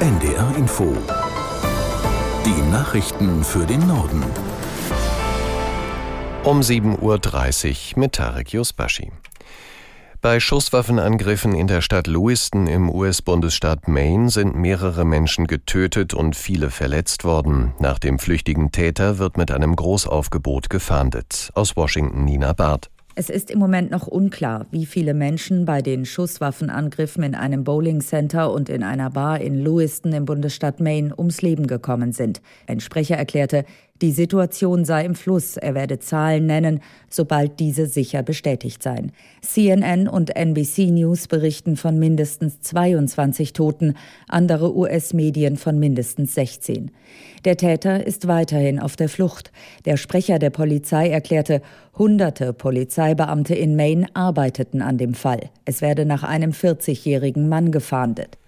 NDR Info. Die Nachrichten für den Norden. Um 7.30 Uhr mit Tarek Yusbashi. Bei Schusswaffenangriffen in der Stadt Lewiston im US-Bundesstaat Maine sind mehrere Menschen getötet und viele verletzt worden. Nach dem flüchtigen Täter wird mit einem Großaufgebot gefahndet. Aus Washington Nina Barth. Es ist im Moment noch unklar, wie viele Menschen bei den Schusswaffenangriffen in einem Bowling Center und in einer Bar in Lewiston im Bundesstaat Maine ums Leben gekommen sind. Ein Sprecher erklärte, die Situation sei im Fluss, er werde Zahlen nennen, sobald diese sicher bestätigt seien. CNN und NBC News berichten von mindestens 22 Toten, andere US-Medien von mindestens 16. Der Täter ist weiterhin auf der Flucht. Der Sprecher der Polizei erklärte, hunderte Polizeibeamte in Maine arbeiteten an dem Fall. Es werde nach einem 40-jährigen Mann gefahndet.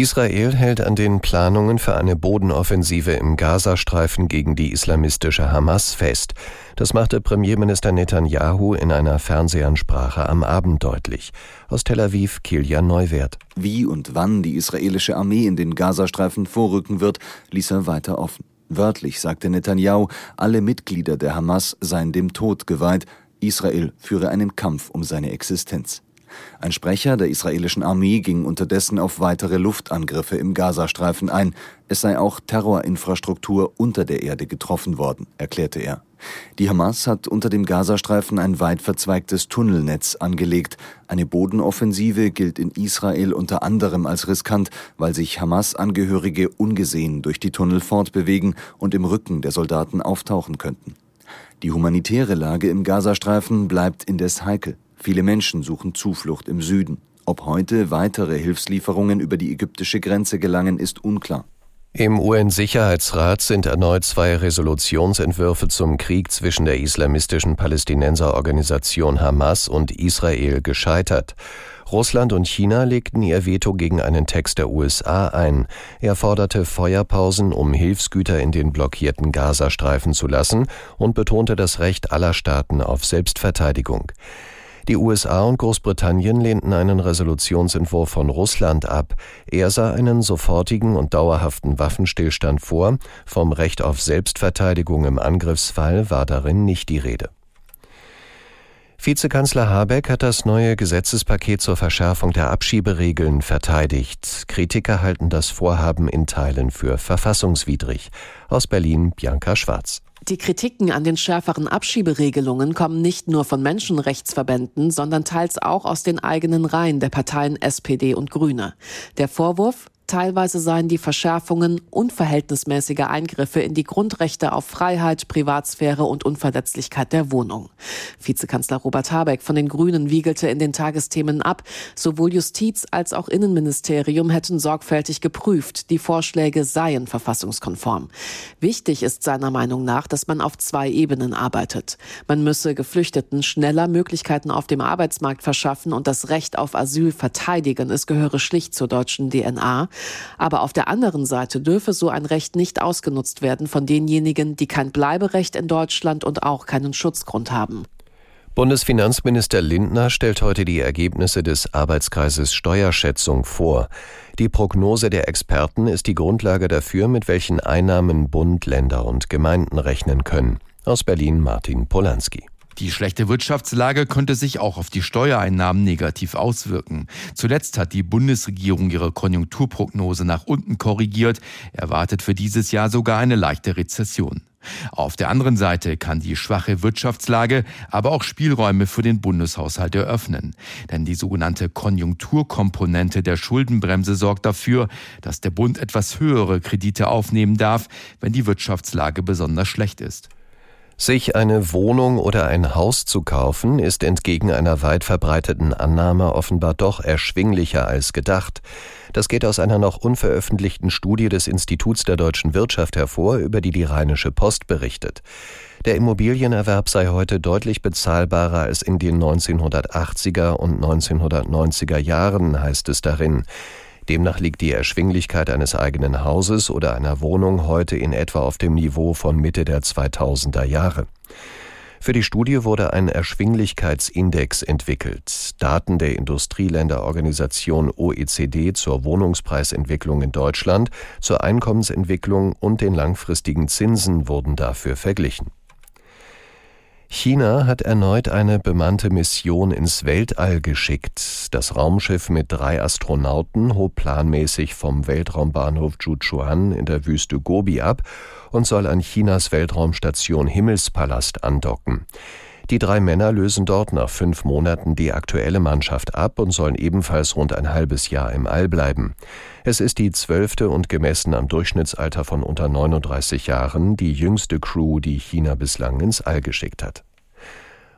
Israel hält an den Planungen für eine Bodenoffensive im Gazastreifen gegen die islamistische Hamas fest. Das machte Premierminister Netanyahu in einer Fernsehansprache am Abend deutlich. Aus Tel Aviv Kilian Neuwert. Wie und wann die israelische Armee in den Gazastreifen vorrücken wird, ließ er weiter offen. Wörtlich sagte Netanyahu, alle Mitglieder der Hamas seien dem Tod geweiht, Israel führe einen Kampf um seine Existenz. Ein Sprecher der israelischen Armee ging unterdessen auf weitere Luftangriffe im Gazastreifen ein. Es sei auch Terrorinfrastruktur unter der Erde getroffen worden, erklärte er. Die Hamas hat unter dem Gazastreifen ein weit verzweigtes Tunnelnetz angelegt. Eine Bodenoffensive gilt in Israel unter anderem als riskant, weil sich Hamas-Angehörige ungesehen durch die Tunnel fortbewegen und im Rücken der Soldaten auftauchen könnten. Die humanitäre Lage im Gazastreifen bleibt indes heikel. Viele Menschen suchen Zuflucht im Süden. Ob heute weitere Hilfslieferungen über die ägyptische Grenze gelangen, ist unklar. Im UN-Sicherheitsrat sind erneut zwei Resolutionsentwürfe zum Krieg zwischen der islamistischen Palästinenserorganisation Hamas und Israel gescheitert. Russland und China legten ihr Veto gegen einen Text der USA ein. Er forderte Feuerpausen, um Hilfsgüter in den blockierten Gazastreifen zu lassen und betonte das Recht aller Staaten auf Selbstverteidigung. Die USA und Großbritannien lehnten einen Resolutionsentwurf von Russland ab. Er sah einen sofortigen und dauerhaften Waffenstillstand vor. Vom Recht auf Selbstverteidigung im Angriffsfall war darin nicht die Rede. Vizekanzler Habeck hat das neue Gesetzespaket zur Verschärfung der Abschieberegeln verteidigt. Kritiker halten das Vorhaben in Teilen für verfassungswidrig. Aus Berlin Bianca Schwarz. Die Kritiken an den schärferen Abschieberegelungen kommen nicht nur von Menschenrechtsverbänden, sondern teils auch aus den eigenen Reihen der Parteien SPD und Grüne. Der Vorwurf, Teilweise seien die Verschärfungen unverhältnismäßige Eingriffe in die Grundrechte auf Freiheit, Privatsphäre und Unverletzlichkeit der Wohnung. Vizekanzler Robert Habeck von den Grünen wiegelte in den Tagesthemen ab, sowohl Justiz als auch Innenministerium hätten sorgfältig geprüft, die Vorschläge seien verfassungskonform. Wichtig ist seiner Meinung nach, dass man auf zwei Ebenen arbeitet. Man müsse Geflüchteten schneller Möglichkeiten auf dem Arbeitsmarkt verschaffen und das Recht auf Asyl verteidigen. Es gehöre schlicht zur deutschen DNA. Aber auf der anderen Seite dürfe so ein Recht nicht ausgenutzt werden von denjenigen, die kein Bleiberecht in Deutschland und auch keinen Schutzgrund haben. Bundesfinanzminister Lindner stellt heute die Ergebnisse des Arbeitskreises Steuerschätzung vor. Die Prognose der Experten ist die Grundlage dafür, mit welchen Einnahmen Bund, Länder und Gemeinden rechnen können. Aus Berlin Martin Polanski. Die schlechte Wirtschaftslage könnte sich auch auf die Steuereinnahmen negativ auswirken. Zuletzt hat die Bundesregierung ihre Konjunkturprognose nach unten korrigiert, erwartet für dieses Jahr sogar eine leichte Rezession. Auf der anderen Seite kann die schwache Wirtschaftslage aber auch Spielräume für den Bundeshaushalt eröffnen. Denn die sogenannte Konjunkturkomponente der Schuldenbremse sorgt dafür, dass der Bund etwas höhere Kredite aufnehmen darf, wenn die Wirtschaftslage besonders schlecht ist. Sich eine Wohnung oder ein Haus zu kaufen, ist entgegen einer weit verbreiteten Annahme offenbar doch erschwinglicher als gedacht. Das geht aus einer noch unveröffentlichten Studie des Instituts der deutschen Wirtschaft hervor, über die die Rheinische Post berichtet. Der Immobilienerwerb sei heute deutlich bezahlbarer als in den 1980er und 1990er Jahren, heißt es darin. Demnach liegt die Erschwinglichkeit eines eigenen Hauses oder einer Wohnung heute in etwa auf dem Niveau von Mitte der 2000er Jahre. Für die Studie wurde ein Erschwinglichkeitsindex entwickelt. Daten der Industrieländerorganisation OECD zur Wohnungspreisentwicklung in Deutschland, zur Einkommensentwicklung und den langfristigen Zinsen wurden dafür verglichen. China hat erneut eine bemannte Mission ins Weltall geschickt. Das Raumschiff mit drei Astronauten hob planmäßig vom Weltraumbahnhof Zhuchuan in der Wüste Gobi ab und soll an Chinas Weltraumstation Himmelspalast andocken. Die drei Männer lösen dort nach fünf Monaten die aktuelle Mannschaft ab und sollen ebenfalls rund ein halbes Jahr im All bleiben. Es ist die zwölfte und gemessen am Durchschnittsalter von unter 39 Jahren die jüngste Crew, die China bislang ins All geschickt hat.